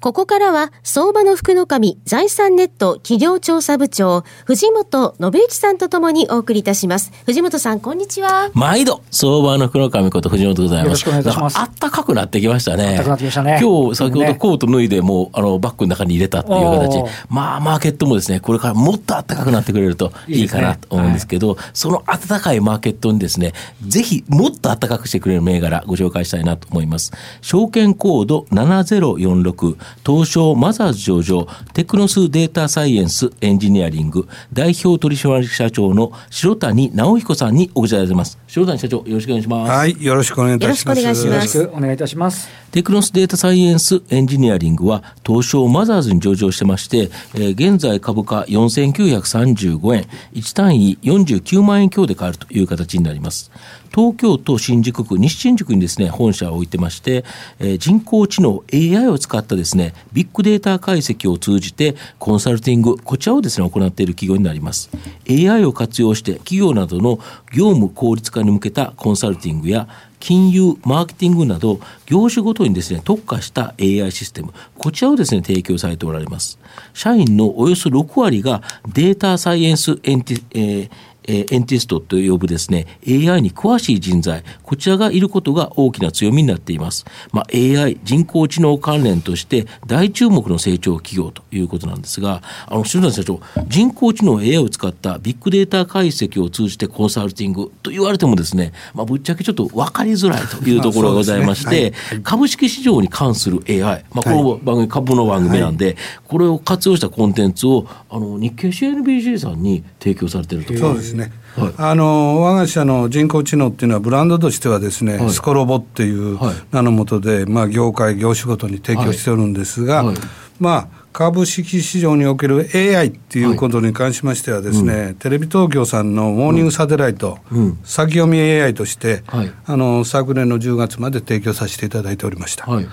ここからは、相場の福の神、財産ネット企業調査部長、藤本信之さんとともにお送りいたします。藤本さん、こんにちは。毎度、相場の福の神こと藤本でございます。よろしくお願いいたします。あったかくなってきましたね。あったかくなってきましたね。今日、先ほどコート脱いで、もう、あの、バッグの中に入れたっていう形。まあ、マーケットもですね、これからもっと暖かくなってくれるといいかなと思うんですけど、いいねはい、その暖かいマーケットにですね、ぜひ、もっと暖かくしてくれる銘柄、ご紹介したいなと思います。証券コード7046、東証マザーズ上場、テクノスデータサイエンスエンジニアリング代表取締役社長の白谷直彦さんにお越しいただいてます。白谷社長、よろしくお願いします。はい、よろしくお願いいたします。よろしくお願いします。よろしくお願いいたします。テクノスデータサイエンスエンジニアリングは東証マザーズに上場してまして、えー、現在株価4935円、1単位49万円強で買えるという形になります。東京都新宿区、西新宿にですね、本社を置いてまして、えー、人工知能 AI を使ったですね、ビッグデータ解析を通じてコンサルティング、こちらをですね、行っている企業になります。AI を活用して企業などの業務効率化に向けたコンサルティングや金融、マーケティングなど、業種ごとにですね、特化した AI システム、こちらをですね、提供されておられます。社員のおよそ6割がデータサイエンスエンティ、えーえー、エンティストと呼ぶですね、AI に詳しい人材、こちらがいることが大きな強みになっています。まあ、AI、人工知能関連として大注目の成長企業ということなんですが、あの、篠田社長、人工知能 AI を使ったビッグデータ解析を通じてコンサルティングと言われてもですね、まあ、ぶっちゃけちょっと分かりづらいというところがございまして、ねはい、株式市場に関する AI、まあ、この番組、株の番組なんで、はい、これを活用したコンテンツを、あの、日経 CNBC さんに提供されていると。そうですね。あの我が社の人工知能っていうのはブランドとしてはですね、はい、スコロボっていう名のもとで、まあ、業界業種ごとに提供しておるんですが、はい、まあ株式市場における AI っていうことに関しましてはですね、はいうん、テレビ東京さんのモーニングサテライト、うん、先読み AI として、はい、あの昨年の10月まで提供させていただいておりました。はい、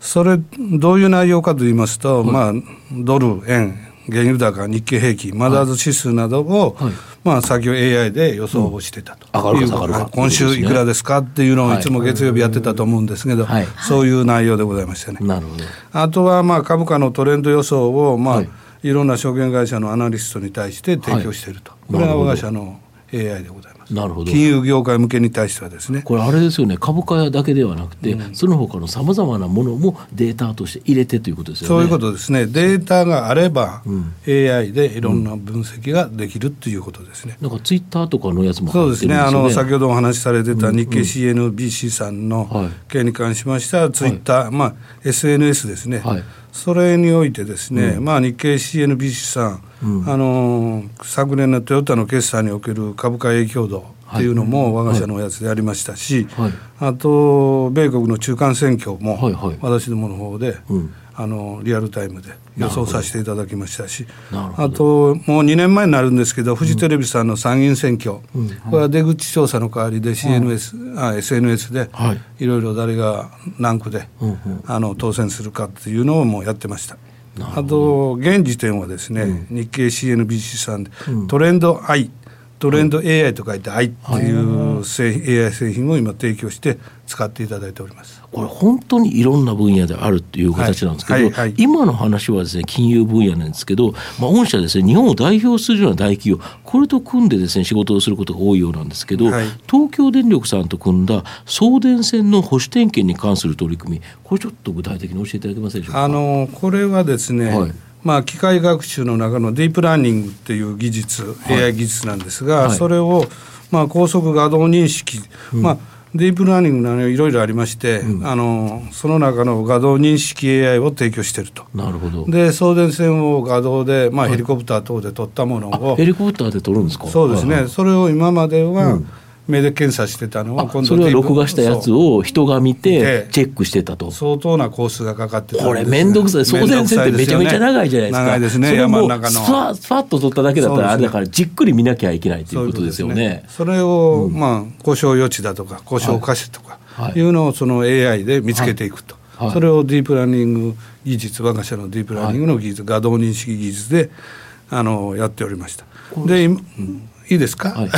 それどういう内容かと言いますと、まあドル円原油高日経平均マザーズ指数などを、まあ、先を AI で予想をしてたと、うん、上がるか今週いくらですかっていうのをいつも月曜日やってたと思うんですけど、はい、そういう内容でございましたね。なるほど。あとはまあ株価のトレンド予想を、まあ、はい、いろんな証券会社のアナリストに対して提供していると、はい、これが我が社の AI でございます。なるほど。金融業界向けに対してはですね。これあれですよね。株価だけではなくて、うん、その他のさまざまなものもデータとして入れてということですよね。そういうことですね。データがあれば、うん、AI でいろんな分析ができるっていうことですね、なんかツイッターとかのやつも、ね、そうですね。あの先ほどお話しされてた日経 CNBC さんの件に関しましては、ツイッター、まあ SNS ですね、はい。それにおいてですね、うん、まあ、日経 CNBC さん、うん、あの昨年のトヨタの決算における株価影響度っていうのも我が社のやつでありましたし、はい、あと米国の中間選挙も私どもの方で、あのリアルタイムで予想させていただきましたしあともう2年前になるんですけどフジテレビさんの参議院選挙、うん、これは出口調査の代わりで CNS、あ SNS でい。ろいろ誰が何区で、あの当選するかっていうのをもうやってました。あと現時点はですね、うん、日経 CNBC さんで、トレンド I トレンド AI と書いて AI っていう製、AI 製品を今提供して使っていただいております。これ本当にいろんな分野であるっていう形なんですけど、はいはいはい、今の話はですね金融分野なんですけど、まあ、御社ですね日本を代表するような大企業これと組んでですね仕事をすることが多いようなんですけど、はい、東京電力さんと組んだ送電線の保守点検に関する取り組みこれちょっと具体的に教えていただけますでしょうか？あのこれはですね、はいまあ、機械学習の中のディープラーニングっていう技術、はい、AI 技術なんですが、はい、それを、まあ、高速画像認識、うん、まあ、ディープラーニングなのいろいろありまして、うん、あのその中の画像認識 AI を提供していると。なるほど。で送電線を画像で、まあ、ヘリコプター等で撮ったものを、ヘリコプターで撮るんですか？そうですね、はいはい、それを今までは、うん目で検査してたのを今度それは録画したやつを人が見てチェックしてたと。相当なコースがかかってたこれ面倒くさい。送電線ってめちゃめちゃ長いじゃないですか。長いですね山の中の。スパスパッと取っただけだったらあれだからじっくり見なきゃいけないということですよね。それを、まあ故障予知だとか故障可視とかい。うのをその AI で見つけていくと、それをディープラーニング技術我が社のディープラーニングの技術、画像認識技術であのやっておりました。で、うんいいですか、はい、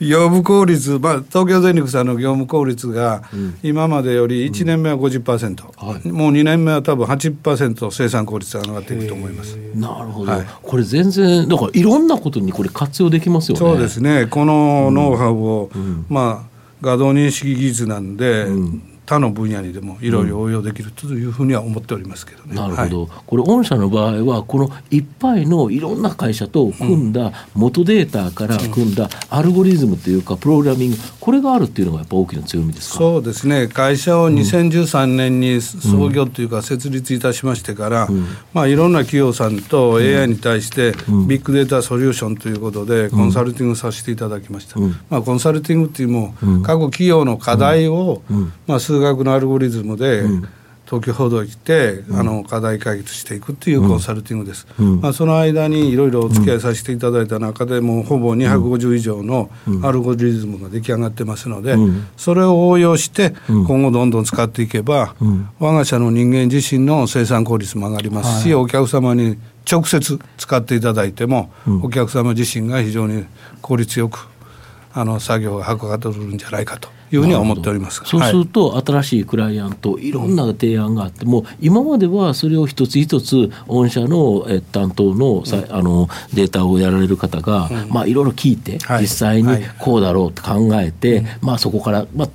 業務効率、まあ、東京電力さんの業務効率が今までより1年目は50%、うんはい、もう2年目は多分8%生産効率が上がっていくと思います。なるほど、はい、これ全然だからいろんなことにこれ活用できますよね。そうですね。このノウハウを、うん、まあ画像認識技術なんで、うん他の分野にでもいろいろ応用できるというふうには思っておりますけどね。なるほど、はい、これ御社の場合はこのいっぱいのいろんな会社と組んだ元データから組んだアルゴリズムというかプログラミングこれがあるっていうのがやっぱ大きな強みですか？そうですね。会社を2013年に創業というか設立いたしましてから、うん、まあ、いろんな企業さんと AI に対してビッグデータソリューションということでコンサルティングさせていただきました。うん、まあ、コンサルティングっていうも各企業の課題を、まあ、数数学のアルゴリズムで、東京報道行って、あの課題解決していくっていうコンサルティングです、まあ、その間にいろいろお付き合いさせていただいた中でもほぼ250以上のアルゴリズムが出来上がってますので、それを応用して今後どんどん使っていけば、我が社の人間自身の生産効率も上がりますし、お客様に直接使っていただいても、お客様自身が非常に効率よくあの作業がはかどるんじゃないかというふうには思っておりますそうすると、はい、新しいクライアントいろんな提案があっても今まではそれを一つ一つ御社の担当のさ、あのデータをやられる方が、うん、まあ、いろいろ聞いて、はい、実際にこうだろうと考えて、はい、まあ、そこから、まあ、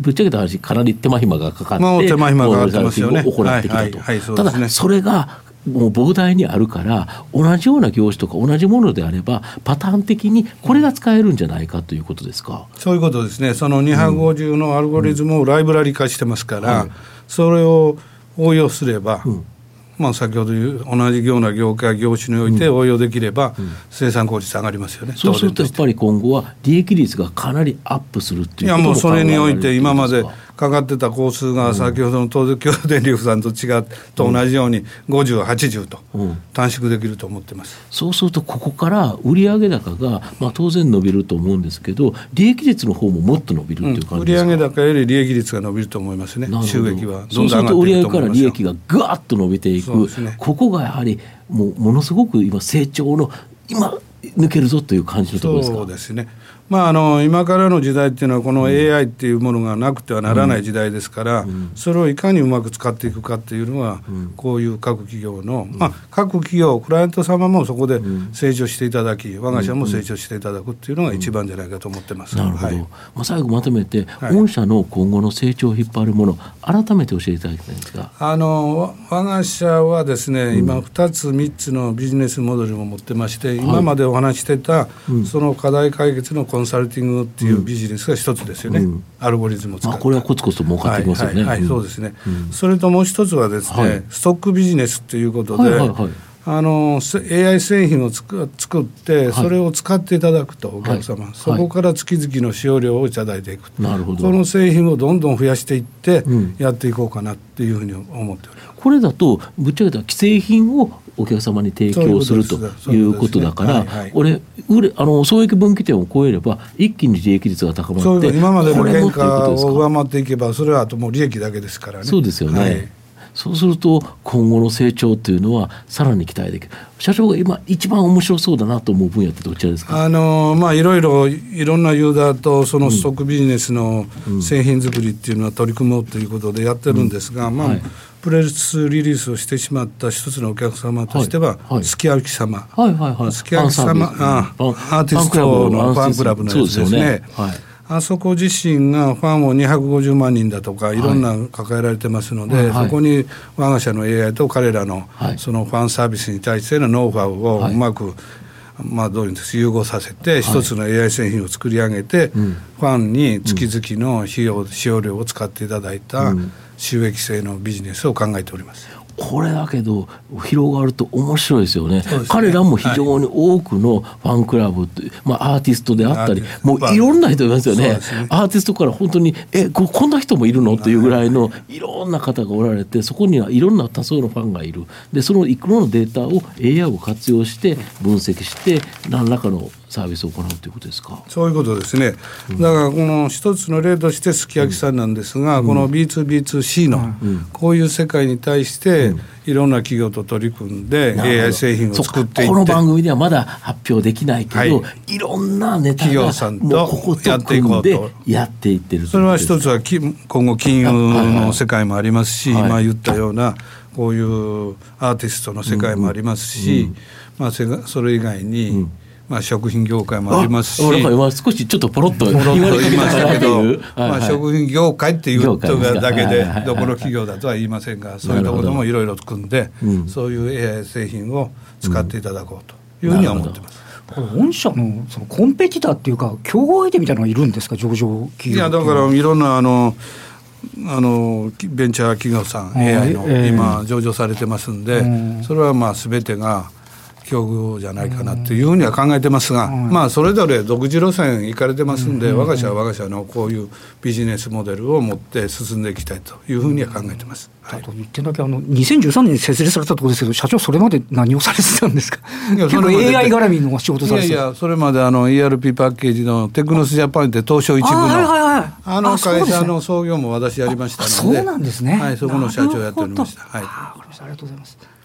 ぶっちゃけた話かなり手間暇がかかって、まあ、手間暇がかかってますよね。行ってきたと、ただそれがもう膨大にあるから同じような業種とか同じものであればパターン的にこれが使えるんじゃないかということですか、そういうことですね。その250のアルゴリズムをライブラリ化してますから、うん、それを応用すれば、うん。まあ、先ほど言う同じような業界業種において応用できれば、生産効率上がりますよね、そうするとやっぱり今後は利益率がかなりアップするっていういやもうそれにおいて今までかかってた工数が先ほどの東京電力さんと違うと同じように50、80と短縮できると思ってます、そうすると、ここから売上高が、まあ、当然伸びると思うんですけど、利益率の方ももっと伸びるっていう感じですか、うん、売上高より利益率が伸びると思いますね、収益はそうすると売上から利益がぐわっと伸びていく、ね、ここがやはりもうものすごく今、成長の、今、抜けるぞという感じのところですか？そうですねまあ、あの今からの時代っていうのはこの AI っていうものがなくてはならない時代ですから、それをいかにうまく使っていくかっていうのは、こういう各企業の、まあ、各企業クライアント様もそこで成長していただき我が社も成長していただくっていうのが一番じゃないかと思ってます、なるほど、はい、まあ、最後まとめて、御社の今後の成長を引っ張るもの改めて教えていただきたいんですか？あの我が社はですね、今2つ3つのビジネスモデルを持ってまして、今までお話してた、その課題解決のコンサルティングっていうビジネスが一つですよね、うん、アルゴリズムを使って、これはコツコツ儲かってきますよね、はい、はい、そうですね、うん、それともう一つはですね、はい、ストックビジネスということで、はいはいはい。あの AI 製品をつく作って、それを使っていただくと、お客様、はい、そこから月々の使用料をいただいていく、なるほど。この製品をどんどん増やしていって、やっていこうかなっていうふうに思っております、これだと、ぶっちゃけた既製品をお客様に提供するということだから、これ、あの損益分岐点を超えれば、一気に利益率が高まって、今までの原価を上回っていけば、それはあともう利益だけですからね。そうですよね、はいそうすると今後の成長っていうのはさらに期待できる。社長が今一番面白そうだなと思う分野ってどちらですか？あのまあいろいろいろんなユーザーとそのストックビジネスの製品作りっていうのは取り組もうということでやってるんですが、うん、まあ、はい。プレスリリースをしてしまった一つのお客様としては、はい。すき焼き様、はいはいはい、すき焼き様あアーティストのファンクラブのやつですね。あそこ自身がファンを250万人だとかい。ろんな抱えられてますので、はい、そこに我が社の AI と彼らのそのファンサービスに対してのノウハウをうまく、まあ、どういうんです融合させて一つの AI 製品を作り上げて、ファンに月々の費用、使用料を使っていただいた収益性のビジネスを考えております。これだけど広がると面白いですよね、ね、彼らも非常に多くのファンクラブまあ、アーティストであったりもういろんな人いますよね、ね、アーティストから本当にえここんな人もいるの？っていうぐらいのい。ろんな方がおられてそこにはいろんな多数のファンがいる。でそのいくらのデータを AI を活用して分析して何らかのサービスを行うということですか？そういうことですね、だからこの一つの例としてすき焼きさんなんですが、うん、この B2B2C のこういう世界に対して、いろんな企業と取り組んで AI 製品を作っていって。この番組ではまだ発表できないけど、はい、いろんなネタが企業さんとやっていこうと。やっていってるそれは一つは今後金融の世界もありますし、はい、今言ったようなこういうアーティストの世界もありますし、うん。うん、まあ、それ以外に、うんまあ、食品業界もありますし。今少しちょっとポロッと言いましたけど、まあ、食品業界っていうだけでどこの企業だとは言いませんがそういうところもいろいろ組んで、そういう AI 製品を使っていただこうというふうには思ってます。これ御社のそのコンペティターっていうか競合相手みたいなのがいるんですか上場企業いやだからいろんなあのあのベンチャー企業さん AI の今上場されてますんで、それはまあ全てが境遇じゃないかなというふうには考えてますが、まあそれぞれ独自路線行かれてますんで、我が社は我が社のこういうビジネスモデルを持って進んでいきたいというふうには考えてます。はい、あと1点だけあの2013年に設立されたところですけど社長それまで何をされてたんですか？いや結構 AI 絡みの仕事されていやいやそれまであの ERP パッケージのテクノスジャパンって東証一部のあ,、あの会社の創業も私やりましたので。そうなんですね。はいそこの社長やっておりました。はい。ありがとうございます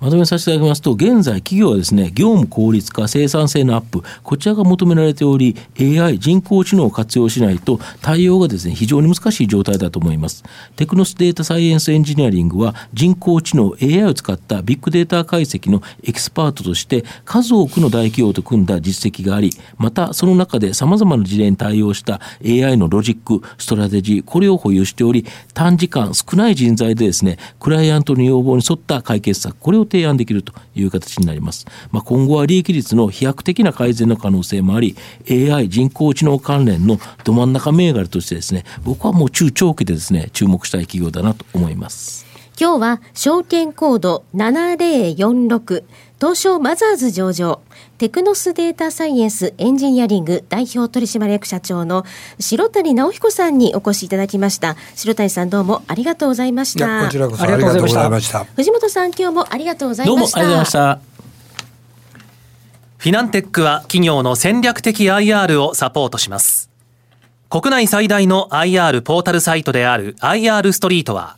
まとめさせていただきますと、現在企業はですね、業務効率化、生産性のアップ、こちらが求められており、AI、人工知能を活用しないと対応がですね、非常に難しい状態だと思います。テクノスデータサイエンスエンジニアリングは、人工知能 AI を使ったビッグデータ解析のエキスパートとして、数多くの大企業と組んだ実績があり、またその中で様々な事例に対応した AI のロジック、ストラテジー、これを保有しており、短時間、少ない人材でですね、クライアントの要望に沿った解決策、これを提案できるという形になります。まあ、今後は利益率の飛躍的な改善の可能性もあり、AI 人工知能関連のど真ん中銘柄としてですね、僕はもう中長期でですね、注目したい企業だなと思います。今日は証券コード7046東証マザーズ上場テクノスデータサイエンスエンジニアリング代表取締役社長の白谷直彦さんにお越しいただきました。白谷さんどうもありがとうございました。こちらこそありがとうございました。藤本さん今日もありがとうございました。どうもありがとうございました。フィナンテックは企業の戦略的 IR をサポートします。国内最大の IR ポータルサイトである IR ストリートは